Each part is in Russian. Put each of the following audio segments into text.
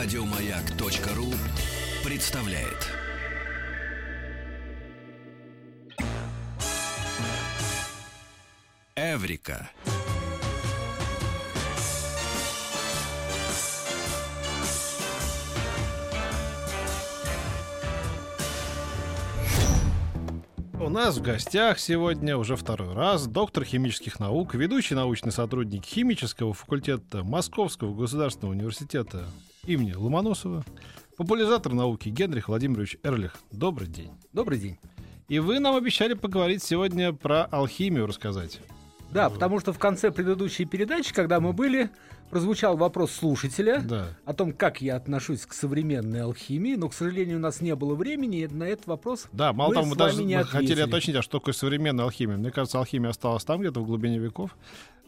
Радиомаяк.ру представляет. Эврика. У нас в гостях сегодня уже второй раз доктор химических наук, ведущий научный сотрудник химического факультета Московского государственного университета имени Ломоносова, популяризатор науки Генрих Владимирович Эрлих. Добрый день. Добрый день. И вы нам обещали поговорить сегодня про алхимию рассказать. Да, потому что в конце предыдущей передачи, когда мы были, прозвучал вопрос слушателя Да. о том, как я отношусь к современной алхимии, но, к сожалению, у нас не было времени, и на этот вопрос Да, мало мы того, мы даже не мы хотели уточнить, а что такое современная алхимия. Мне кажется, алхимия осталась там где-то в глубине веков.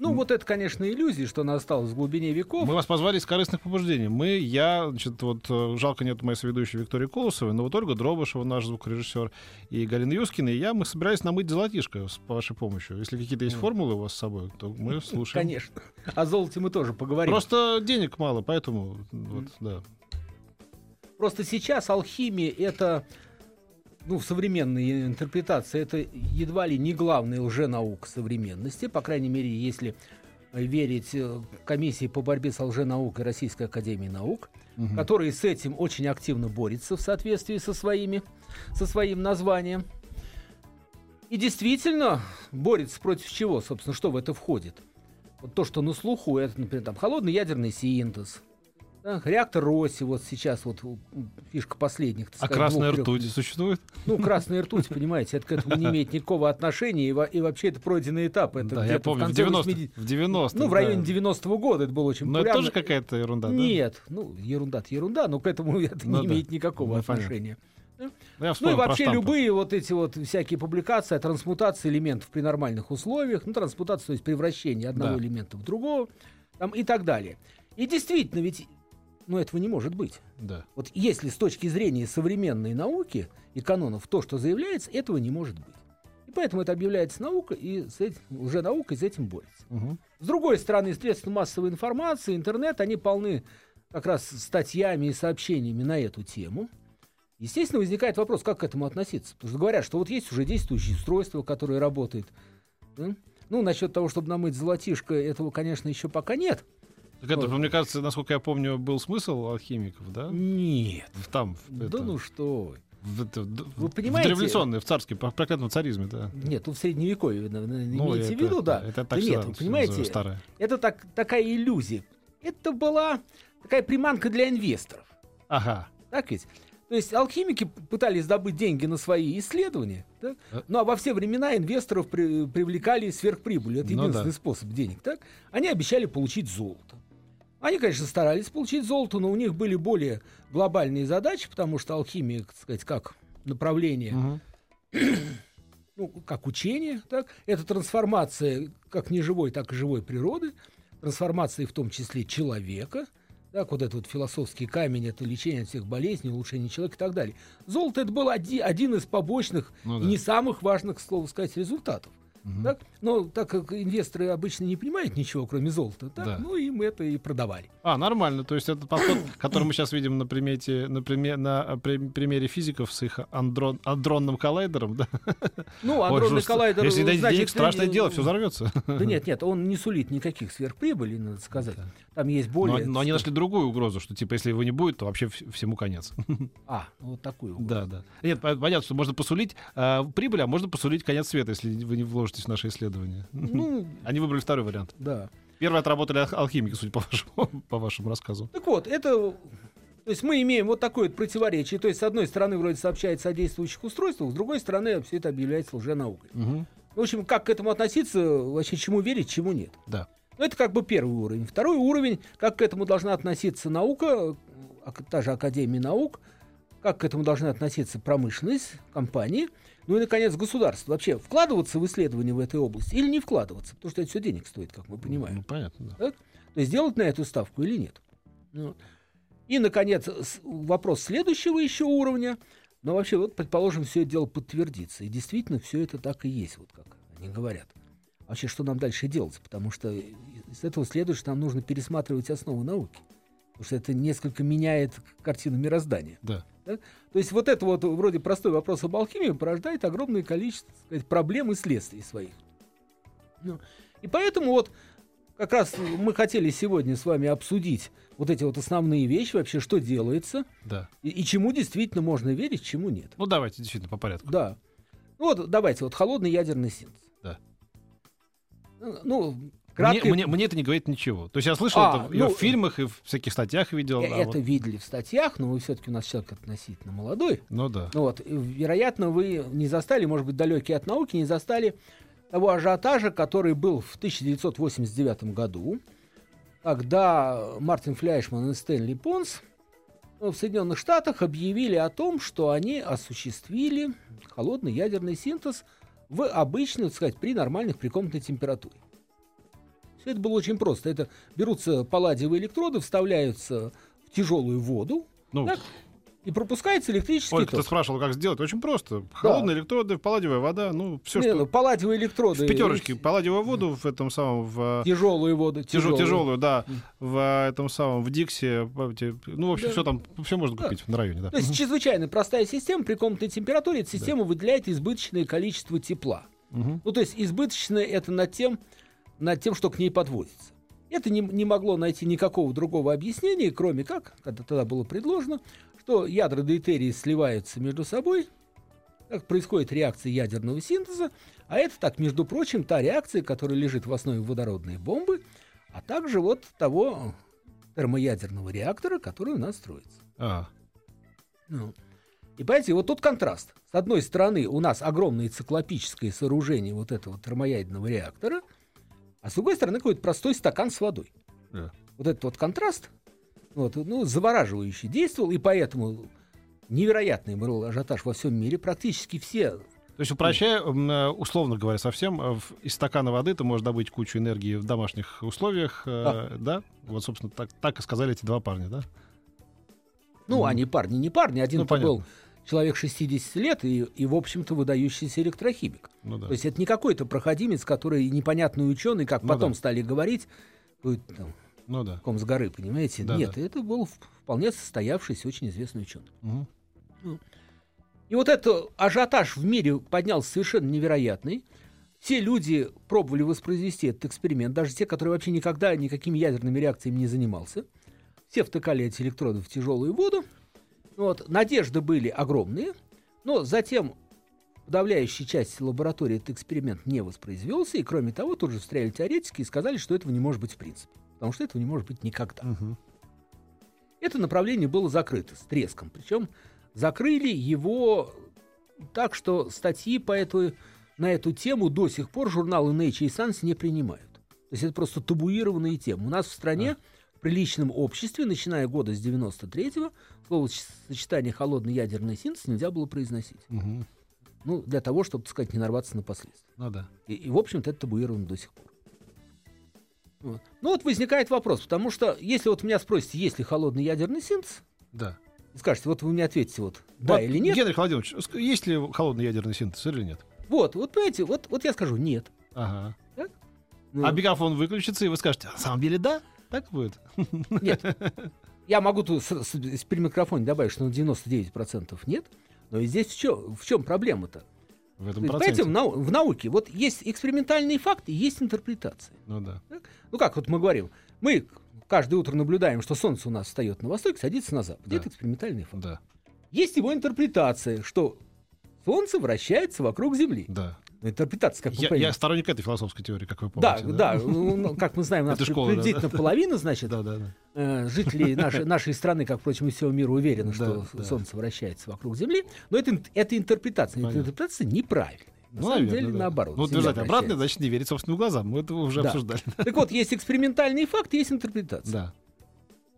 Ну, вот это, конечно, иллюзия, что она осталась в глубине веков. Мы вас позвали из корыстных побуждений. Мы, я, значит, вот э, жалко нет моей соведущей Виктории Колосовой, но вот Ольга Дробышева, наш звукорежиссер, и Галина Юскина, и я, мы собирались намыть золотишко с по вашей помощью. Если какие-то есть формулы у вас с собой, то мы слушаем. Конечно. О золоте мы тоже поговорим. Просто денег мало, поэтому вот, да. Просто сейчас алхимия это, ну, в современной интерпретации, это едва ли не главная лженаука современности, по крайней мере, если верить э, комиссии по борьбе с лженаукой Российской Академии Наук, Мгм. которая с этим очень активно борется в соответствии со, своими, со своим названием. И действительно борется против чего, собственно, что в это входит. Вот то, что на слуху, это, например, там, холодный ядерный синтез, да, реактор Росси, вот сейчас вот фишка последних. А сказать, красная двух-трех- ртуть существует? Ну, красная ртуть, понимаете, это к этому не имеет никакого отношения, и, и вообще это пройденный этап. Это да, я помню, в конце 90 80 в 90 Ну, в районе 90-го года это было очень Но это популярно. тоже какая-то ерунда, да? Нет, ну, ерунда ерунда, но к этому это Ну не да. имеет никакого Ну, понятно. отношения. Ну, я Ну и вообще любые вот эти вот всякие публикации о трансмутации элементов при нормальных условиях, ну трансмутация, то есть превращение одного Да. элемента в другого, там и так далее. И действительно, ведь, ну этого не может быть. Да. Вот если с точки зрения современной науки и канонов то, что заявляется, этого не может быть. И поэтому это объявляется наука, и с этим, уже наука и с этим борется. Мгм. С другой стороны, средства массовой информации, интернет, они полны как раз статьями и сообщениями на эту тему. Естественно, возникает вопрос, как к этому относиться. Потому что говорят, что вот есть уже действующее устройство, которое работает. Да? Ну, насчет того, чтобы намыть золотишко, этого, конечно, еще пока нет. Так это, мне кажется, насколько я помню, был смысл алхимиков, да? Нет. В- Там, в, Да это, ну что вы. в, это, Вы в понимаете- дореволюционной, в царской, по проклятом царизме, да. Нет, тут в средневековье Ну, имеете в это- виду, да. Это Да так нет, всегда вы понимаете, старое. это так, такая иллюзия. Это была такая приманка для инвесторов. Ага. Так ведь? То есть алхимики пытались добыть деньги на свои исследования, да? Э. ну а во все времена инвесторов при- привлекали сверхприбыль. Это Ну единственный да. способ денег. Так? Они обещали получить золото. Они, конечно, старались получить золото, но у них были более глобальные задачи, потому что алхимия, так сказать, как направление, Мгм. ну, как учение, так? это трансформация как неживой, так и живой природы, трансформация в том числе человека, так, вот этот вот философский камень, это лечение от всех болезней, улучшение человека и так далее. Золото это был оди- один из побочных Ну и да. не самых важных, к слову сказать, результатов. Мгм. Так? Но так как инвесторы обычно не понимают ничего, кроме золота, так, Да. ну им это и продавали. А, нормально. То есть это подход, который мы сейчас видим на примете, на, приме- на э, при- примере физиков с их андрон, андронным коллайдером. Да? Ну, Ой, адронный жестко. коллайдер... Если дать значит, денег, страшное дело, все взорвется. Да нет, нет, он не сулит никаких сверхприбылей, надо сказать. Там есть Но, более... но они нашли другую угрозу, что типа если его не будет, то вообще вс- всему конец. А, ну, вот такую. Да, да. Нет, по- понятно, что можно посулить э, прибыль, а можно посулить конец света, если вы не вложитесь в наши исследования. Ну, Они выбрали второй вариант. да. Первый отработали ал- алхимики, судя по вашему, по вашему рассказу. Так вот, это... То есть мы имеем вот такое вот противоречие. То есть, с одной стороны, вроде сообщается о действующих устройствах, с другой стороны, все это объявляется лженаукой. Мгм. В общем, как к этому относиться, вообще чему верить, чему нет. Да. Ну, это как бы первый уровень. Второй уровень, как к этому должна относиться наука, та же Академия наук, как к этому должны относиться промышленность, компании, ну и, наконец, государство. Вообще, вкладываться в исследования в этой области или не вкладываться, потому что это все денег стоит, как мы понимаем. Ну, понятно, да. Так? То есть делать на эту ставку или нет. Ну. И, наконец, вопрос следующего еще уровня. Но вообще, вот, предположим, все это дело подтвердится. И действительно, все это так и есть, вот как они говорят. Вообще, что нам дальше делать? Потому что из этого следует, что нам нужно пересматривать основы науки. Потому что это несколько меняет картину мироздания. Да. Да? То есть вот это вот вроде простой вопрос об алхимии порождает огромное количество так сказать, проблем и следствий своих. Ну, и поэтому вот как раз мы хотели сегодня с вами обсудить вот эти вот основные вещи, вообще что делается, Да. и, и чему действительно можно верить, чему нет. Ну, давайте действительно по порядку. Да. Ну вот давайте, вот холодный ядерный синтез. Да. Ну, Мне, кратко... мне, мне это не говорит ничего. То есть я слышал А, это ну, в фильмах, и в всяких статьях видел. это вот- видели в статьях, но вы все-таки у нас человек относительно молодой. Ну да. Ну вот, вероятно, вы не застали, может быть, далекие от науки, не застали того ажиотажа, который был в 1989 году, когда Мартин Фляйшман и Стэнли Понс ну, в Соединенных Штатах объявили о том, что они осуществили холодный ядерный синтез в обычной, так сказать, при нормальных при комнатной температуре. Все это было очень просто. Это берутся палладиевые электроды, вставляются в тяжелую воду Ну, так, и пропускается электрический Ольга, ты ток. спрашивал, как сделать. Очень просто. Холодные электроды, палладиевая вода, ну, все, Не, что... ну, палладиевые электроды. В пятерочке палладиевую воду в этом самом, в... Тяжелую воду. Тяжелую, тяжелую. да, в этом самом, в Диксе, ну, в общем, Да. все там, все можно Да. купить на районе, да. То есть чрезвычайно простая система при комнатной температуре. Эта система выделяет избыточное количество тепла. Мгм. Ну, то есть избыточное это над тем, над тем, что к ней подводится. Это не, не могло найти никакого другого объяснения, кроме как, когда тогда было предложено, что ядра дейтерия сливаются между собой, так происходит реакция ядерного синтеза, а это так, между прочим, та реакция, которая лежит в основе водородной бомбы, а также вот того термоядерного реактора, который у нас строится. А, Ну. И понимаете, вот тут контраст. С одной стороны, у нас огромное циклопическое сооружение вот этого термоядерного реактора, а с другой стороны, какой-то простой стакан с водой. да. Вот этот вот контраст, вот, ну, завораживающий действовал, и поэтому невероятный был ажиотаж во всем мире. Практически все То есть, упрощая, э, условно говоря, совсем, э, из стакана воды ты можешь добыть кучу энергии в домашних условиях, э, да? Вот, собственно, так, так и сказали эти два парня, да? Ну, Мгм. они парни, не парни. Один Ну, был. Человек 60 лет и, и, в общем-то, выдающийся электрохимик. Ну да. То есть это не какой-то проходимец, который непонятный ученый, как Ну потом да. стали говорить, там Ну да. ком с горы, понимаете? Да, Нет, да. это был вполне состоявшийся, очень известный ученый. Мгм. И вот этот ажиотаж в мире поднялся совершенно невероятный. Все люди пробовали воспроизвести этот эксперимент, даже те, которые вообще никогда никакими ядерными реакциями не занимался. Все втыкали эти электроды в тяжелую воду. Вот, надежды были огромные, но затем в подавляющей части лаборатории этот эксперимент не воспроизвелся, и кроме того, тут же встряли теоретики и сказали, что этого не может быть в принципе, потому что этого не может быть никогда. Мгм. Это направление было закрыто с треском. Причем закрыли его так, что статьи по эту, на эту тему до сих пор журналы Nature и Science не принимают. То есть это просто табуированные темы. У нас в стране, в приличном обществе, начиная года с 93-го, слово сочетание холодный ядерный синтез нельзя было произносить. Мгм. Ну, для того, чтобы, так сказать, не нарваться на последствия. Ну да. И, и, в общем-то, это табуировано до сих пор. Вот. Ну вот возникает вопрос, потому что если вот меня спросите, есть ли холодный ядерный синтез, Да. скажете, вот вы мне ответите, вот да Вот, или нет. Генрих Владимирович, есть ли холодный ядерный синтез или нет? Вот, вот понимаете, вот, вот я скажу нет. Ага. Ну, А мегафон выключится, и вы скажете, на самом деле да? Так будет? Нет. Я могу тут с, с- с- при микрофоне добавить, что на 99% нет. Но и здесь в чем, в чем проблема-то? В этом Понимаете, проценте. в, нау- в науке вот есть экспериментальные факты, есть интерпретации. Ну да. Ну как вот мы говорим, мы каждое утро наблюдаем, что солнце у нас встает на востоке, садится на запад. Да. Это экспериментальный факт. Да. Есть его интерпретация, что солнце вращается вокруг Земли. Да. Интерпретация, как Я, понимаете. я сторонник этой философской теории, как вы Да, помните. да, ну, ну, как мы знаем, у нас да, приблизительно да. половина, значит, Да, да, да. э, жителей нашей, нашей страны, как, впрочем, и всего мира, уверены, что Да, да. Солнце вращается вокруг Земли. Но это, это интерпретация. Понятно. Интерпретация неправильная. На Ну, самом наверное, деле, да. наоборот. Ну, утверждать обратное, значит, не верить собственным глазам. Мы это уже Да. обсуждали. Так вот, есть экспериментальный факт, есть интерпретация.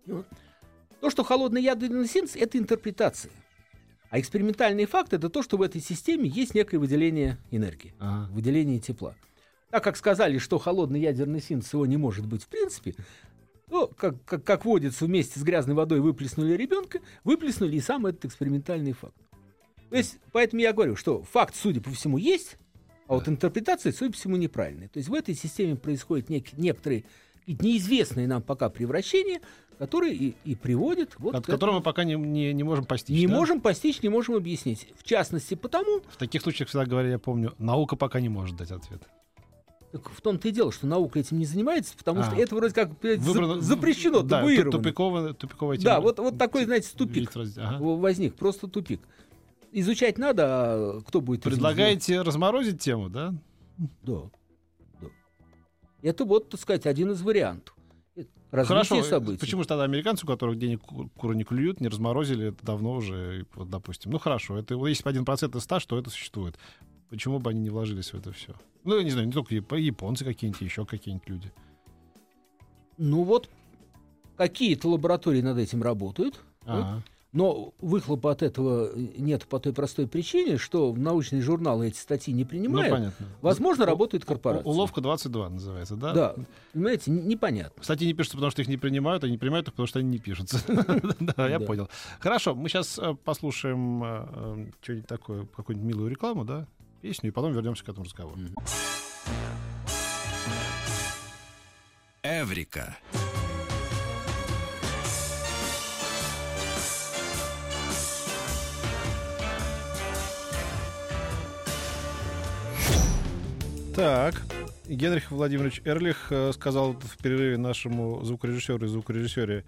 Да. То, что холодный ядерный синтез, это интерпретация. А экспериментальный факт это то, что в этой системе есть некое выделение энергии, Ага. выделение тепла. Так как сказали, что холодный ядерный синтез его не может быть в принципе, то, как, как, как водится, вместе с грязной водой выплеснули ребенка, выплеснули и сам этот экспериментальный факт. То есть, поэтому я говорю, что факт, судя по всему, есть, а вот интерпретация, судя по всему, неправильная. То есть в этой системе происходят нек- некоторые неизвестные нам пока превращения, который и, и приводит вот От которого мы пока не, не, не можем постичь. Не да? можем постичь, не можем объяснить. В частности, потому, В таких случаях всегда говорили, я помню, наука пока не может дать ответ. так в том-то и дело, что наука этим не занимается, потому А. что это вроде как Выбрано- запрещено, да, табуировано. тупиковая, тупиковая тема. Да, вот, вот такой, знаете, тупик раз- ага. возник, просто тупик. Изучать надо, а кто будет Предлагаете разморозить тему, да? Да. да. Это вот, так сказать, один из вариантов. Развитие Хорошо, событий. почему же тогда американцы, у которых денег ку- куры не клюют, не разморозили это давно уже, вот, допустим. Ну хорошо, это вот если один процент из ста, что это существует. Почему бы они не вложились в это все? Ну, я не знаю, не только яп- японцы какие-нибудь, еще какие-нибудь люди. Ну вот, какие-то лаборатории над этим работают, Ага. Но выхлопа от этого нет по той простой причине, что в научные журналы эти статьи не Ну, принимают. понятно. Возможно, работает корпорация. Уловка 22 называется, да? Да, понимаете, непонятно. Кстати, не пишутся, потому что их не принимают, а не принимают их, потому что они не пишутся. Да, я понял. Хорошо, мы сейчас послушаем э, э, что-нибудь такое, какую-нибудь милую рекламу, да, песню, и потом вернемся к этому разговору. Эврика. Так, Генрих Владимирович Эрлих э, сказал в перерыве нашему звукорежиссеру и звукорежиссере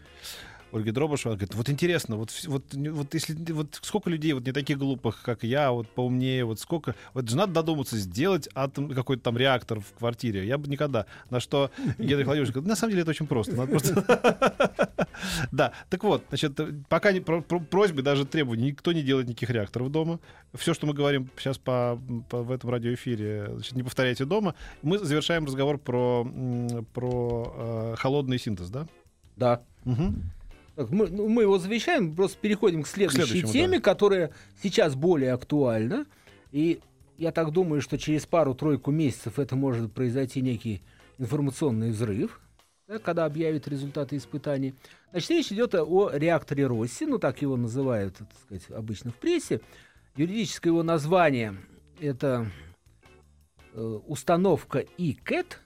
Ольге Дробышевой, говорит, вот интересно, вот, вот, вот если вот сколько людей вот не таких глупых, как я, вот поумнее, вот сколько, вот же надо додуматься сделать атом, какой-то там реактор в квартире. Я бы никогда. На что Генрих Владимирович говорит, на самом деле это очень просто. Надо просто... Да, так вот, значит, пока не, про- про- просьбы, даже требований, никто не делает никаких реакторов дома. Все, что мы говорим сейчас по, по- в этом радиоэфире, значит, не повторяйте дома. Мы завершаем разговор про, про э, холодный синтез, да? Да. Мгм. Так, мы, ну, мы его завещаем, просто переходим к следующей следующему, теме, да. которая сейчас более актуальна. И я так думаю, что через пару-тройку месяцев это может произойти некий информационный взрыв, да, когда объявят результаты испытаний. Значит, речь идет о, о реакторе Росси, ну так его называют, так сказать, обычно в прессе. Юридическое его название это э, установка ИКЭТ,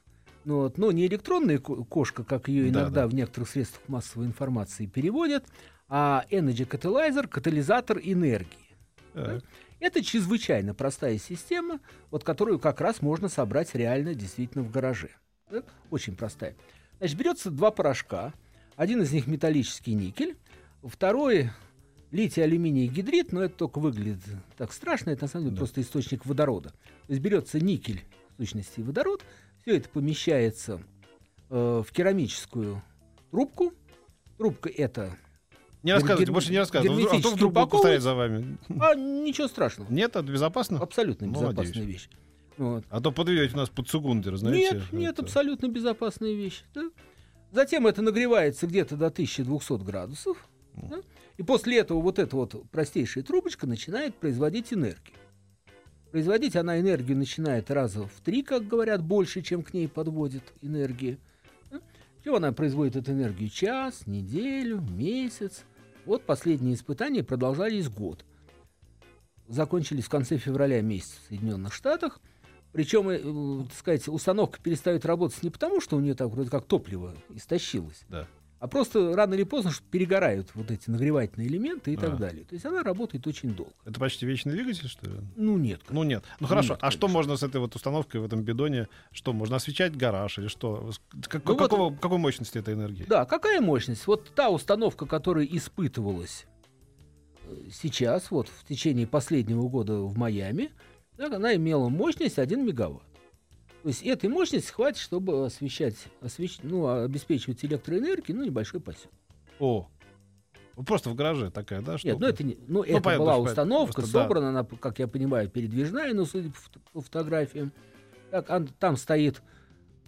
ну, вот, но не электронная ко- кошка, как ее Да, иногда да. в некоторых средствах массовой информации переводят, а Energy Catalyzer, катализатор энергии. Это чрезвычайно простая система, вот которую как раз можно собрать реально действительно в гараже. Да? Очень простая. Значит, берется два порошка. Один из них металлический никель, второй литий-алюминий гидрид, но это только выглядит так страшно, это на самом деле Да. просто источник водорода. То есть берется никель, в сущности водород, все это помещается э, в керамическую трубку. Трубка это... Не рассказывайте, гер- больше не рассказывайте. А то вдруг повторять упаковывать. за вами. А, ничего страшного. Нет, это безопасно? Абсолютно Ну, безопасная надеюсь. вещь. Вот. А то подведете нас под Цугундер, знаете. Нет, нет, это- абсолютно безопасная вещь. да. Затем это нагревается где-то до 1200 градусов. да. И после этого вот эта вот простейшая трубочка начинает производить энергию. Производить она энергию начинает раза в три, как говорят, больше, чем к ней подводит энергии. Чего она производит эту энергию? Час, неделю, месяц. Вот последние испытания продолжались год. Закончились в конце февраля месяца в Соединенных Штатах. Причем, э, э, так сказать, установка перестает работать не потому, что у нее так вроде как топливо истощилось, Да. А просто рано или поздно перегорают вот эти нагревательные элементы и А. так далее. То есть она работает очень долго. Это почти вечный двигатель, что ли? Ну нет. Ну нет. Ну хорошо. Нет, а что можно с этой вот установкой в этом бидоне? Что можно освещать гараж или что? Как- Ну вот- какого, какой мощности этой энергии? Да, какая мощность? Вот та установка, которая испытывалась э, сейчас, вот в течение последнего года в Майами, так, она имела мощность 1 мегаватт. То есть этой мощности хватит, чтобы освещать, освещ- ну, обеспечивать электроэнергией, ну, небольшой поселок. О. Вот Просто в гараже такая, да? Нет, штука? ну это, не, ну, это понятно, была установка, Просто да. собрана она, как я понимаю, передвижная, но судя по, фото- по фотографиям. Так, ан- там стоит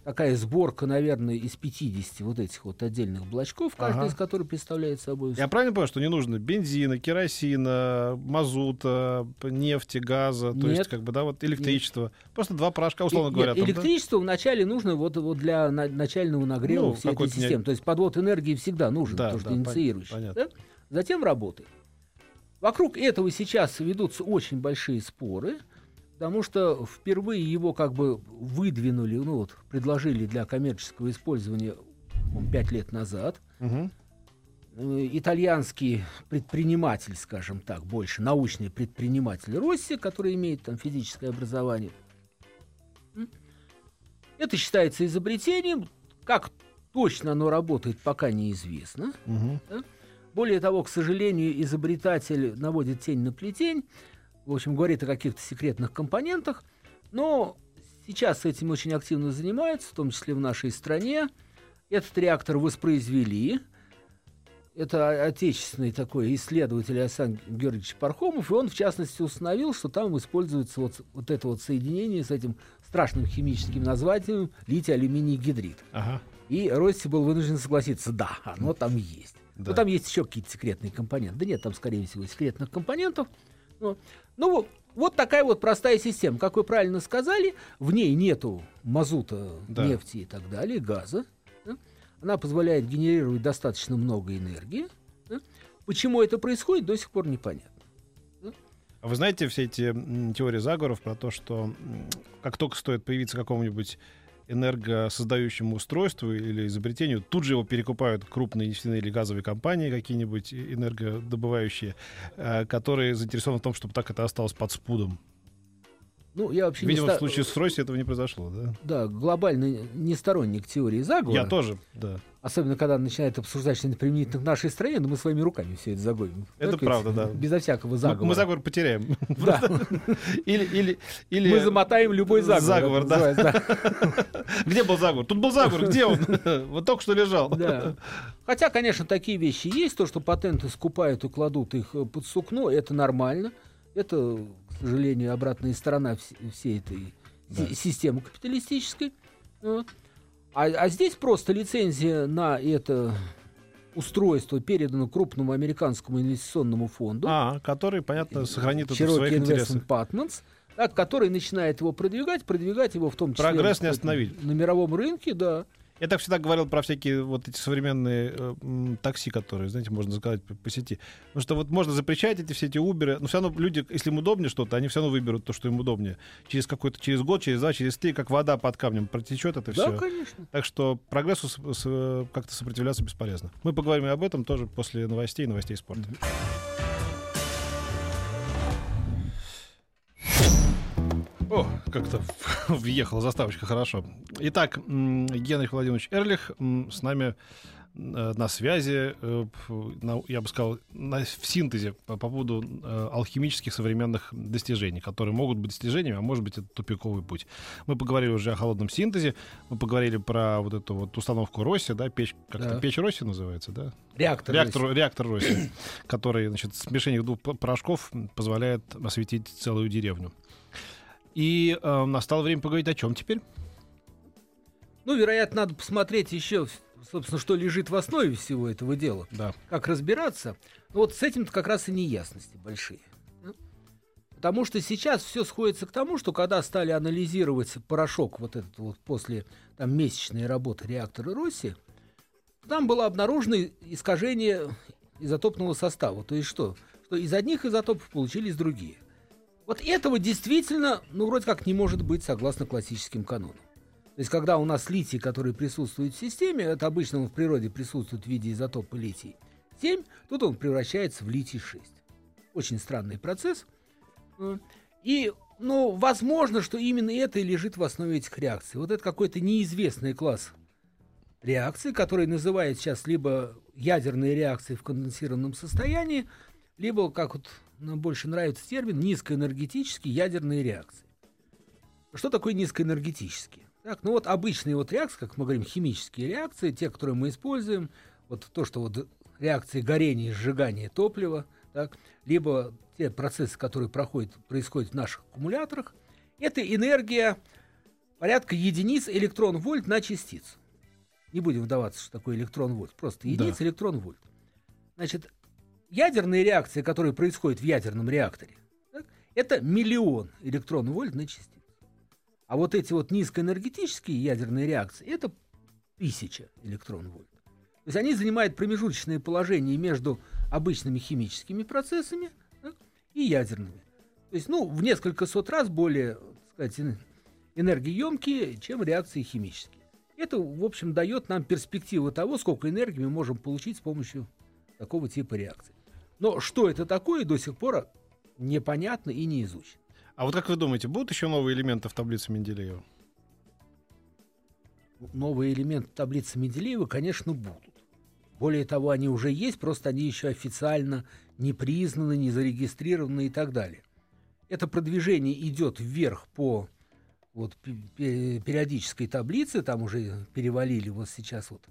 такая сборка, наверное, из 50 вот этих вот отдельных блочков, каждый Ага. из которых представляет собой... Я правильно понимаю, что не нужно бензина, керосина, мазута, нефти, газа, то есть Нет. как бы, да, вот электричество. Просто два порошка, условно Нет, говоря. там, да? электричество вначале нужно вот, вот для на- начального нагрева Ну, всей этой какой-то не- системы. То есть подвод энергии всегда нужен, Да, потому что да, инициирующий. понятно. да? Затем работает. Вокруг этого сейчас ведутся очень большие споры, потому что впервые его как бы выдвинули, ну вот, предложили для коммерческого использования 5 лет назад. Э, итальянский предприниматель, скажем так, больше научный предприниматель Росси, который имеет там физическое образование. Это считается изобретением. Как точно оно работает, пока неизвестно. Мгм. Более того, к сожалению, изобретатель наводит тень на плетень, в общем, говорит о каких-то секретных компонентах, но сейчас этим очень активно занимаются, в том числе в нашей стране. Этот реактор воспроизвели. Это отечественный такой исследователь Александр Георгиевич Пархомов, и он, в частности, установил, что там используется вот, вот это вот соединение с этим страшным химическим названием литий-алюминий гидрид. Ага. И Росси был вынужден согласиться, да, оно там есть. Да. Но там есть еще какие-то секретные компоненты. Да нет, там, скорее всего, секретных компонентов. Ну, ну вот, вот такая вот простая система. Как вы правильно сказали, в ней нету мазута, Да. нефти и так далее, газа. да. Она позволяет генерировать достаточно много энергии. да. Почему это происходит, до сих пор непонятно. А вы знаете все эти теории заговоров про то, что как только стоит появиться какому-нибудь энергосоздающему устройству или изобретению, тут же его перекупают крупные нефтяные или газовые компании какие-нибудь энергодобывающие, э, которые заинтересованы в том, чтобы так это осталось под спудом. Ну, я вообще не Видимо, ста- в случае с Россией этого не произошло, да? Да, глобальный не сторонник теории заговора. Я тоже, да. Особенно, когда начинают обсуждать что-нибудь применительно к нашей стране, но мы своими руками все это загоним. Это Так правда, да. Безо всякого Мы, заговора. мы заговор потеряем. Да. Или, или, или... Мы замотаем любой заговор. Заговор, да. называется, Где был заговор? Тут был заговор. Где он? Вот только что лежал. да. Хотя, конечно, такие вещи есть. То, что патенты скупают и кладут их э, под сукно, это нормально. Это, к сожалению, обратная сторона вс- всей этой Да. системы капиталистической. Вот. А, а здесь просто лицензия на это устройство передано крупному американскому инвестиционному фонду. А, который, понятно, сохранит это в своих интересах. Partners, так, который начинает его продвигать, продвигать его в том числе Прогресс не остановить. на мировом рынке, да. Я так всегда говорил про всякие вот эти современные э, м, такси, которые, знаете, можно заказать по, по сети. Потому что вот можно запрещать эти все эти Uber, но все равно люди, если им удобнее что-то, они все равно выберут то, что им удобнее. Через какой-то, через год, через два, через три, как вода под камнем протечет это Да, все. конечно. Так что прогрессу с- с- э, как-то сопротивляться бесполезно. Мы поговорим об этом тоже после новостей и новостей спорта. О, как-то въехала заставочка хорошо. Итак, Генрих Владимирович Эрлих с нами э, на связи, э, я бы сказал, в синтезе по, по поводу э, алхимических современных достижений, которые могут быть достижениями, а может быть это тупиковый путь. Мы поговорили уже о холодном синтезе, мы поговорили про вот эту вот установку Росси, да, печь, как Да. печь Росси называется, да? Реактор. Реактор, реактор Росси, который, значит, смешение двух порошков позволяет осветить целую деревню. И э, настало время поговорить о чем теперь? Ну, вероятно, надо посмотреть еще, собственно, что лежит в основе всего этого дела. Да. Как разбираться. Ну, вот с этим как раз и неясности большие. да. Потому что сейчас все сходится к тому, что когда стали анализировать порошок вот этот вот после там, месячной работы реактора Росси, там было обнаружено искажение изотопного состава. То есть что? Что из одних изотопов получились другие. Вот этого действительно, ну, вроде как не может быть согласно классическим канонам. То есть, когда у нас литий, который присутствует в системе, это обычно он в природе присутствует в виде изотопа литий-7, тут он превращается в литий-6. Очень странный процесс. И, ну, возможно, что именно это и лежит в основе этих реакций. Вот это какой-то неизвестный класс реакций, который называют сейчас либо ядерные реакции в конденсированном состоянии, либо, как вот нам больше нравится термин, низкоэнергетические ядерные реакции. Что такое низкоэнергетические? Так, ну вот обычные вот реакции, как мы говорим, химические реакции, те, которые мы используем, вот то, что вот реакции горения и сжигания топлива, так, либо те процессы, которые проходят, происходят в наших аккумуляторах, это энергия порядка единиц электрон-вольт на частицу. Не будем вдаваться, что такое электрон-вольт, просто единица электрон-вольт. Значит, ядерные реакции, которые происходят в ядерном реакторе, так, это миллион электрон-вольт на частицу. А вот эти вот низкоэнергетические ядерные реакции это тысяча электрон-вольт. То есть они занимают промежуточное положение между обычными химическими процессами так, и ядерными. То есть, ну, в несколько сот раз более, так сказать, энергоемкие, чем реакции химические. Это, в общем, дает нам перспективу того, сколько энергии мы можем получить с помощью такого типа реакций. Но что это такое, до сих пор непонятно и не изучено. А вот как вы думаете, будут еще новые элементы в таблице Менделеева? Новые элементы таблицы Менделеева, конечно, будут. Более того, они уже есть, просто они еще официально не признаны, не зарегистрированы и так далее. Это продвижение идет вверх по вот, периодической таблице, там уже перевалили вот сейчас вот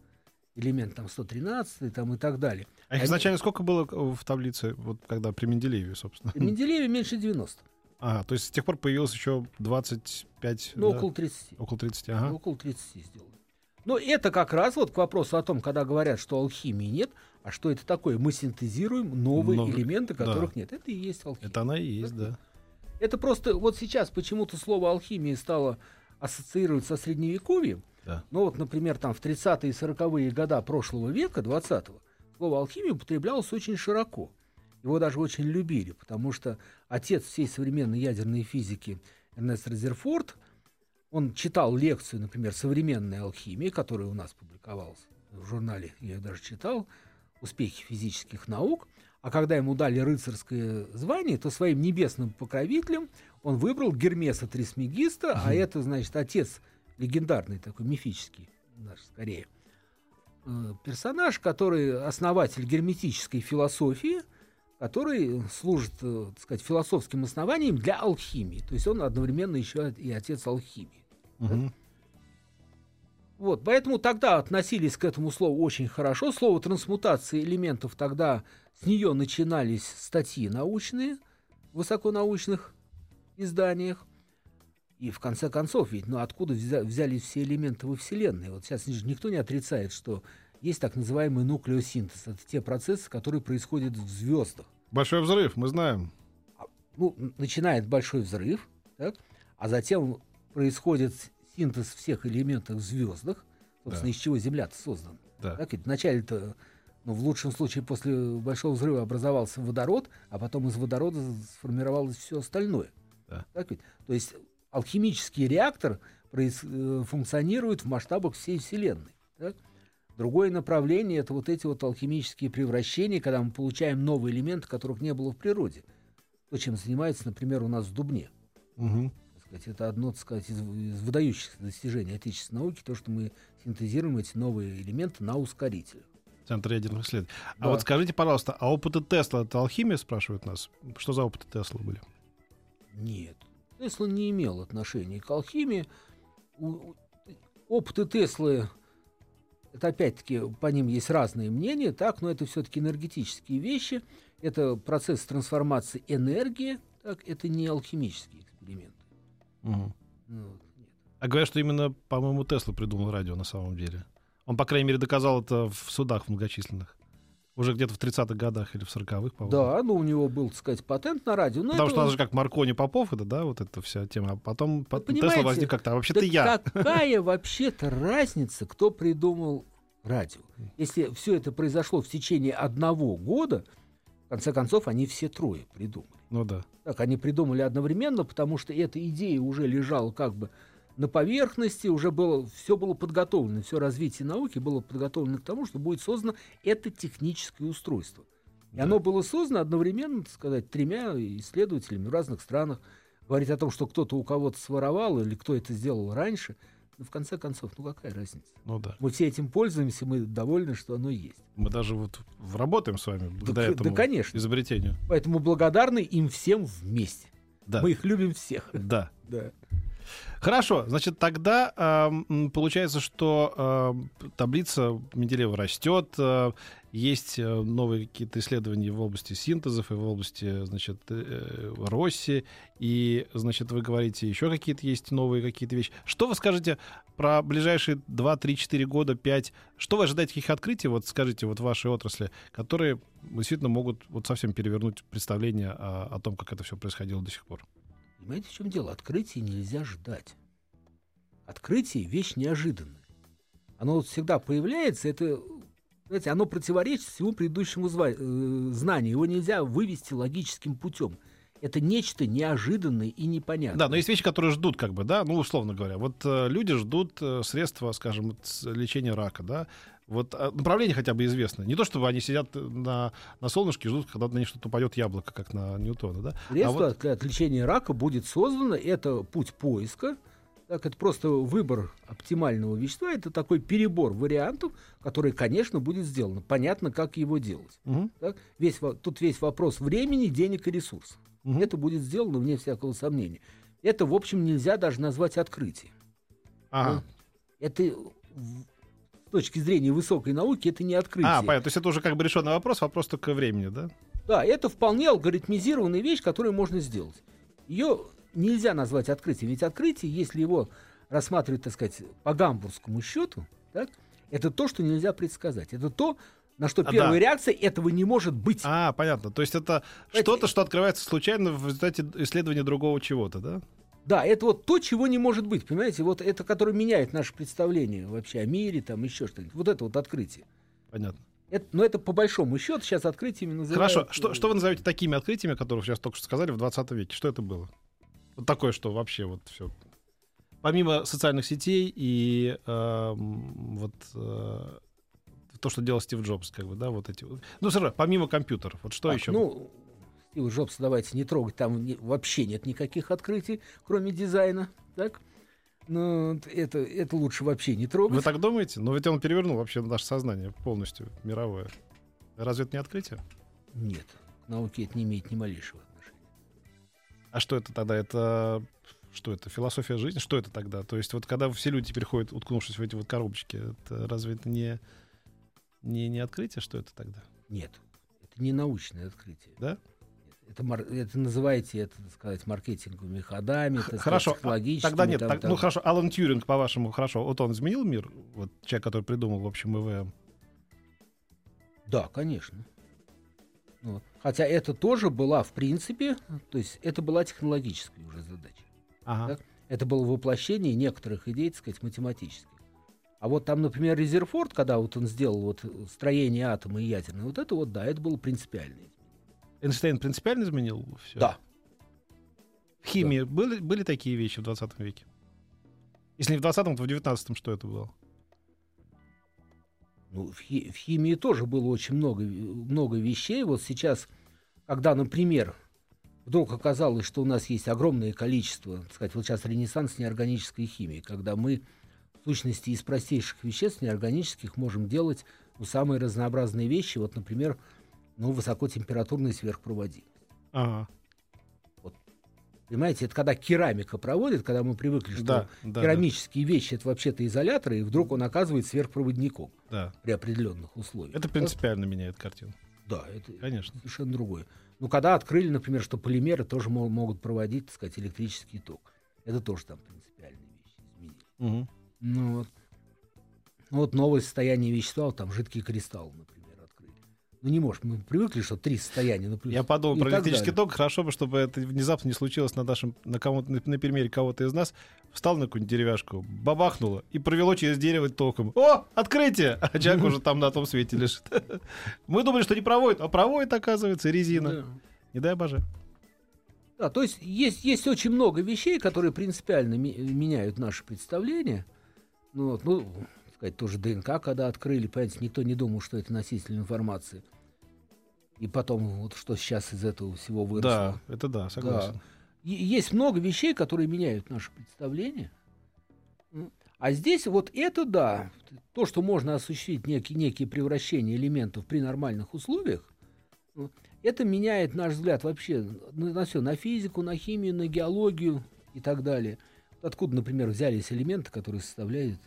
элемент там 113 там и так далее. А их изначально сколько было в таблице, вот когда при Менделееве, собственно? При Менделееве меньше 90. Ага, то есть с тех пор появилось еще 25... Ну, да? около 30. Около 30, ага. Около 30 сделали. Но это как раз вот к вопросу о том, когда говорят, что алхимии нет, а что это такое? Мы синтезируем новые Новый, элементы, которых да. нет. Это и есть алхимия. Это она и есть, да. Это просто вот сейчас почему-то слово алхимия стало ассоциироваться со средневековьем. Да. Но вот, например, там в 30-е и 40-е года прошлого века, 20-го, слово алхимия употреблялось очень широко. Его даже очень любили, потому что отец всей современной ядерной физики Эрнест Резерфорд, он читал лекцию, например, современной алхимии, которая у нас публиковалась в журнале, я ее даже читал, «Успехи физических наук», а когда ему дали рыцарское звание, то своим небесным покровителем он выбрал Гермеса Трисмегиста, а это, значит, отец легендарный такой, мифический, даже скорее, э, персонаж, который основатель герметической философии, который служит, э, так сказать, философским основанием для алхимии. То есть он одновременно еще и отец алхимии. Угу. Да? Вот, поэтому тогда относились к этому слову очень хорошо. Слово трансмутация элементов тогда с нее начинались статьи научные, в высоконаучных изданиях. И в конце концов, ведь ну откуда взялись все элементы во Вселенной? Вот сейчас никто не отрицает, что есть так называемый нуклеосинтез. Это те процессы, которые происходят в звездах. Большой взрыв, мы знаем. А, ну, начинает большой взрыв, так? а затем происходит синтез всех элементов в звездах, собственно, да. из чего Земля-то создана. Да. Так, ведь вначале-то, ну, в лучшем случае, после большого взрыва образовался водород, а потом из водорода сформировалось все остальное. Да. Так ведь? То есть алхимический реактор э, функционирует в масштабах всей Вселенной. Так? Другое направление это вот эти вот алхимические превращения, когда мы получаем новые элементы, которых не было в природе. То, чем занимается, например, у нас в Дубне. Угу сказать, это одно, так сказать, из, из выдающихся достижений отечественной науки, то, что мы синтезируем эти новые элементы на ускорителях. Центр ядерных исследований. А да. А вот скажите, пожалуйста, а опыты Тесла это алхимия, спрашивают нас? Что за опыты Тесла были? Нет. Тесла не имел отношения к алхимии. Опыты Теслы, это опять-таки по ним есть разные мнения, так, но это все-таки энергетические вещи. Это процесс трансформации энергии, так, это не алхимический эксперимент. Угу. Ну, а говорят, что именно, по-моему, Тесла придумал радио на самом деле. Он, по крайней мере, доказал это в судах многочисленных. Уже где-то в 30-х годах или в 40-х, по-моему. Да, ну у него был, так сказать, патент на радио. Потому это... что у нас же как Маркони Попов, это, да, вот эта вся тема. А потом Тесла возник как-то, а вообще-то я. какая вообще-то разница, кто придумал радио? Если все это произошло в течение одного года, в конце концов, они все трое придумали. Ну да. Так, они придумали одновременно, потому что эта идея уже лежала как бы на поверхности, уже было, все было подготовлено, все развитие науки было подготовлено к тому, что будет создано это техническое устройство. И да. оно было создано одновременно, так сказать, тремя исследователями в разных странах. Говорить о том, что кто-то у кого-то своровал или кто это сделал раньше – ну, в конце концов, ну какая разница? Ну да. Мы все этим пользуемся, мы довольны, что оно есть. Мы даже вот работаем с вами благодаря да, этому да, конечно. изобретению. Поэтому благодарны им всем вместе. Да. Мы их любим всех. Да. Да. Хорошо, значит, тогда э, получается, что э, таблица Менделеева растет, э, есть э, новые какие-то исследования в области синтезов и в области, значит, э, Росси, и, значит, вы говорите, еще какие-то есть новые какие-то вещи. Что вы скажете про ближайшие 2, 3, 4 года, 5? Что вы ожидаете каких открытий, вот скажите, вот в вашей отрасли, которые действительно могут вот совсем перевернуть представление о, о том, как это все происходило до сих пор? Понимаете, в чем дело? Открытие нельзя ждать. Открытие — вещь неожиданная. Оно вот всегда появляется, это, знаете, оно противоречит всему предыдущему э, знанию. Его нельзя вывести логическим путем. Это нечто неожиданное и непонятное. Да, но есть вещи, которые ждут, как бы, да, ну, условно говоря. Вот э, люди ждут э, средства, скажем, лечения рака, да. Вот а, направление хотя бы известно. Не то, чтобы они сидят на, на солнышке и ждут, когда на них что-то упадет яблоко, как на Ньютона. Да? Средство а вот... для лечения рака будет создано. Это путь поиска. Так, это просто выбор оптимального вещества. Это такой перебор вариантов, который, конечно, будет сделан. Понятно, как его делать. Угу. Так? Весь, тут весь вопрос времени, денег и ресурсов. Угу. Это будет сделано вне всякого сомнения. Это, в общем, нельзя даже назвать открытием. Ага. Это с точки зрения высокой науки это не открытие. А, понятно. То есть это уже как бы решенный вопрос, вопрос только времени, да? Да, это вполне алгоритмизированная вещь, которую можно сделать. Ее нельзя назвать открытием. Ведь открытие, если его рассматривать, так сказать, по гамбургскому счету, так, это то, что нельзя предсказать. Это то, на что а, первая да. реакция этого не может быть. А, понятно. То есть это что-то, что открывается случайно в результате исследования другого чего-то, да? Да, это вот то, чего не может быть, понимаете? Вот это, которое меняет наше представление вообще о мире, там еще что-нибудь. Вот это вот открытие. Понятно. Это, но это по большому счету сейчас открытиями называют. Хорошо, что, что вы назовете такими открытиями, которые сейчас только что сказали в 20 веке? Что это было? Вот такое, что вообще вот все. Помимо социальных сетей и э, вот э, то, что делал Стив Джобс, как бы, да, вот эти. Ну, сразу, помимо компьютеров, вот что так, еще? Ну, Стива Джобса давайте не трогать, там не, вообще нет никаких открытий, кроме дизайна, так? Но это, это лучше вообще не трогать. Вы так думаете? Но ведь он перевернул вообще наше сознание полностью, мировое. Разве это не открытие? Нет, к науке это не имеет ни малейшего отношения. А что это тогда? Это что это? Философия жизни? Что это тогда? То есть вот когда все люди теперь ходят, уткнувшись в эти вот коробочки, это разве это не, не, не открытие? Что это тогда? Нет, это не научное открытие. Да? Это, это называете это, так сказать, маркетинговыми ходами, так хорошо, сказать, а тогда нет. Там, так, там. Ну хорошо, Алан Тьюринг, по-вашему, хорошо, вот он изменил мир, вот человек, который придумал, в общем, ИВМ. Да, конечно. Вот. Хотя это тоже была, в принципе, то есть это была технологическая уже задача. Ага. Так? Это было воплощение некоторых идей, так сказать, математических. А вот там, например, Резерфорд, когда вот он сделал вот строение атома и ядерное, вот это вот, да, это было принципиальное Эйнштейн принципиально изменил все? Да. В химии да. были, были такие вещи в 20 веке? Если не в 20-м, то в 19-м что это было? Ну, в, хи- в химии тоже было очень много, много вещей. Вот сейчас, когда, например, вдруг оказалось, что у нас есть огромное количество, так сказать, вот сейчас ренессанс неорганической химии, когда мы в сущности из простейших веществ неорганических можем делать ну, самые разнообразные вещи. Вот, например, ну, высокотемпературная сверхпроводимость. Ага. Вот. Понимаете, это когда керамика проводит, когда мы привыкли, что да, да, керамические да. вещи это вообще-то изоляторы, и вдруг он оказывается сверхпроводником да. при определенных условиях. Это принципиально да? меняет картину. Да, это Конечно. совершенно другое. Ну, когда открыли, например, что полимеры тоже могут проводить, так сказать, электрический ток. Это тоже там принципиальные вещи изменили. Угу. Ну, вот. Ну, вот новое состояние вещества, вот там жидкий кристалл, например ну не можешь, мы привыкли, что три состояния. Ну, плюс, Я подумал про электрический ток, хорошо бы, чтобы это внезапно не случилось на нашем, на, кому-то, на, на примере кого-то из нас. Встал на какую-нибудь деревяшку, бабахнуло и провело через дерево током. О, открытие! А человек уже там на том свете лежит. Мы думали, что не проводит, а проводит, оказывается, резина. Не дай боже. Да, то есть есть, есть очень много вещей, которые принципиально меняют наше представление. Ну, вот, ну, сказать, тоже ДНК, когда открыли, понимаете, никто не думал, что это носитель информации. И потом, вот что сейчас из этого всего выросло. Да, это да, согласен. Да. Есть много вещей, которые меняют наше представление. А здесь вот это да, то, что можно осуществить некие, некие превращения элементов при нормальных условиях, это меняет наш взгляд вообще на, на все, на физику, на химию, на геологию и так далее. Откуда, например, взялись элементы, которые составляют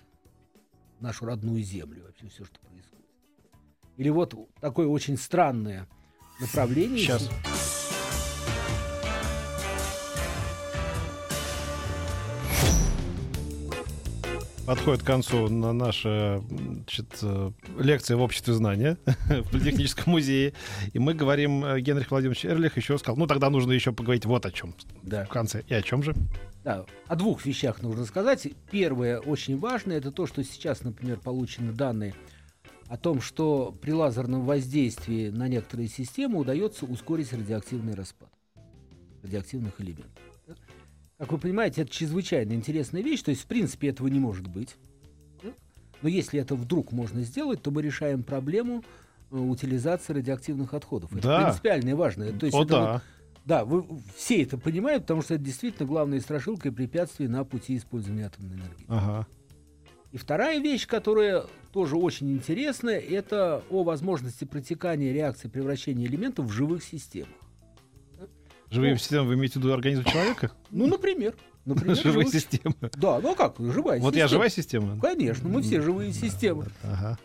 нашу родную землю, вообще все, что происходит. Или вот такое очень странное направление. Сейчас. подходит к концу на наша значит, э, лекция в обществе знания в Политехническом музее. И мы говорим, э, Генрих Владимирович Эрлих еще сказал, ну тогда нужно еще поговорить вот о чем да. в конце. И о чем же? Да, о двух вещах нужно сказать. Первое, очень важное, это то, что сейчас, например, получены данные о том, что при лазерном воздействии на некоторые системы удается ускорить радиоактивный распад радиоактивных элементов. Как вы понимаете, это чрезвычайно интересная вещь, то есть, в принципе, этого не может быть. Но если это вдруг можно сделать, то мы решаем проблему э, утилизации радиоактивных отходов. Это Да. принципиально и важно. То есть О, это да. вот- да, вы все это понимают, потому что это действительно главная страшилка и препятствие на пути использования атомной энергии. Ага. И вторая вещь, которая тоже очень интересная, это о возможности протекания реакции превращения элементов в живых системах. Живые Ну. системы, вы имеете в виду организм человека? Ну, например. например Живые живых- системы. Да, ну как, живая Вот я система. живая система? Конечно, мы все живые системы. Ага.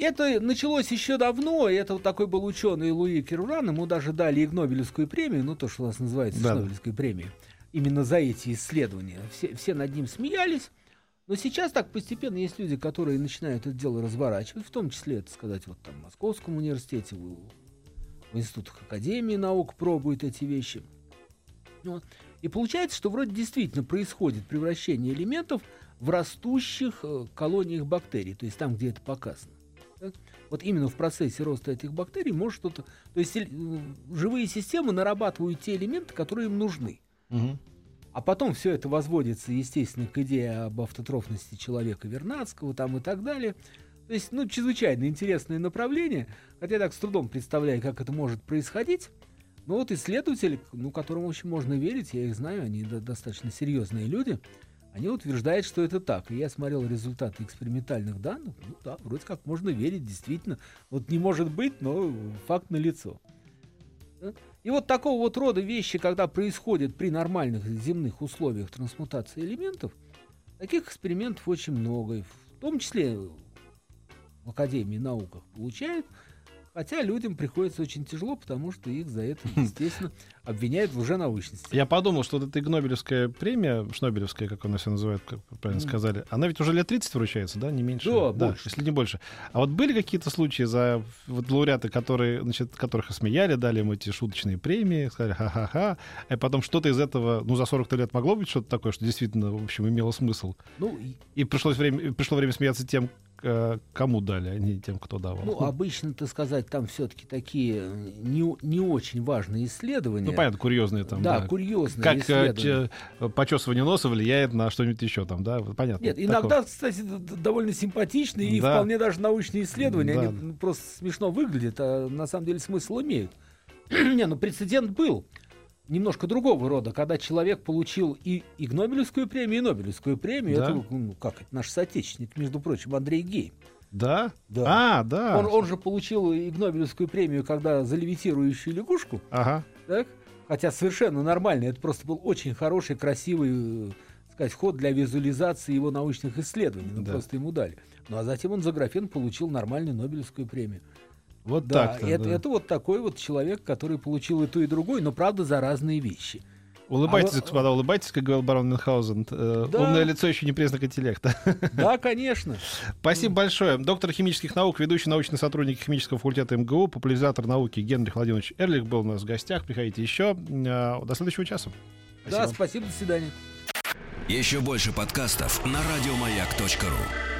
Это началось еще давно, и это вот такой был ученый Луи Керуран, ему даже дали Иг Нобелевскую премию, ну то, что у нас называется Да. Нобелевской премией, именно за эти исследования. Все, все над ним смеялись, но сейчас так постепенно есть люди, которые начинают это дело разворачивать, в том числе, это сказать, вот там в Московском университете, в, в институтах Академии наук пробуют эти вещи. Вот. И получается, что вроде действительно происходит превращение элементов в растущих э, колониях бактерий, то есть там, где это показано. Так? Вот именно в процессе роста этих бактерий может что-то... То есть э, живые системы нарабатывают те элементы, которые им нужны. Мгм. А потом все это возводится, естественно, к идее об автотрофности человека Вернадского там и так далее. То есть, ну, чрезвычайно интересное направление, хотя я так с трудом представляю, как это может происходить. Но вот исследователи, ну, которым, в общем, можно верить, я их знаю, они до- достаточно серьезные люди, они утверждают, что это так. И я смотрел результаты экспериментальных данных, ну да, вроде как можно верить, действительно. Вот не может быть, но факт налицо. И вот такого вот рода вещи, когда происходят при нормальных земных условиях трансмутации элементов, таких экспериментов очень много. И в том числе в Академии науках получают, хотя людям приходится очень тяжело, потому что их за это, естественно, обвиняют в лженаучности. Я подумал, что вот эта Игнобелевская премия, Шнобелевская, как она себя называет, как правильно Мгм. сказали, она ведь уже лет 30 вручается, да, не меньше? Да, больше. если не больше. А вот были какие-то случаи за вот, лауреаты, которые, значит, которых осмеяли, дали им эти шуточные премии, сказали ха-ха-ха, а потом что-то из этого, ну, за 40 лет могло быть что-то такое, что действительно, в общем, имело смысл. Ну, и- И пришлось время, пришло время смеяться тем, кому дали, а не тем, кто давал. ну, обычно, так сказать, там все-таки такие э, не, не очень важные исследования. Ну, понятно, курьезные там, да, да. курьезные Как э, исследования. че- почесывание носа влияет на что-нибудь еще там, да? Понятно. Нет, Такого. иногда, кстати, д- д- довольно симпатичные и Да. вполне даже научные исследования. Да. Они просто смешно выглядят, а на самом деле смысл имеют. Не, ну прецедент был немножко другого рода, когда человек получил и, и Нобелевскую премию, и Нобелевскую премию. Да. Это, ну, как это, наш соотечественник, между прочим, Андрей Гей. Да? Да. А, да. Он, он же получил и Нобелевскую премию, когда за левитирующую лягушку, Ага. так? хотя совершенно нормально, это просто был очень хороший, красивый э, сказать, ход для визуализации его научных исследований. Ну, Да. просто ему дали. Ну, а затем он за графен получил нормальную Нобелевскую премию. Вот Да, так-то. это, да. это вот такой вот человек, который получил и то, и другое, но, правда, за разные вещи. Улыбайтесь, А господа, улыбайтесь, как говорил барон Мюнхгаузен. Э, Да. Умное лицо еще не признак интеллекта. Да, конечно. Спасибо большое. Доктор химических наук, ведущий научный сотрудник химического факультета МГУ, популяризатор науки Генрих Владимирович Эрлих был у нас в гостях. Приходите еще. Э, До следующего часа. Да, спасибо, до свидания. Еще больше подкастов на радиомаяк.ру.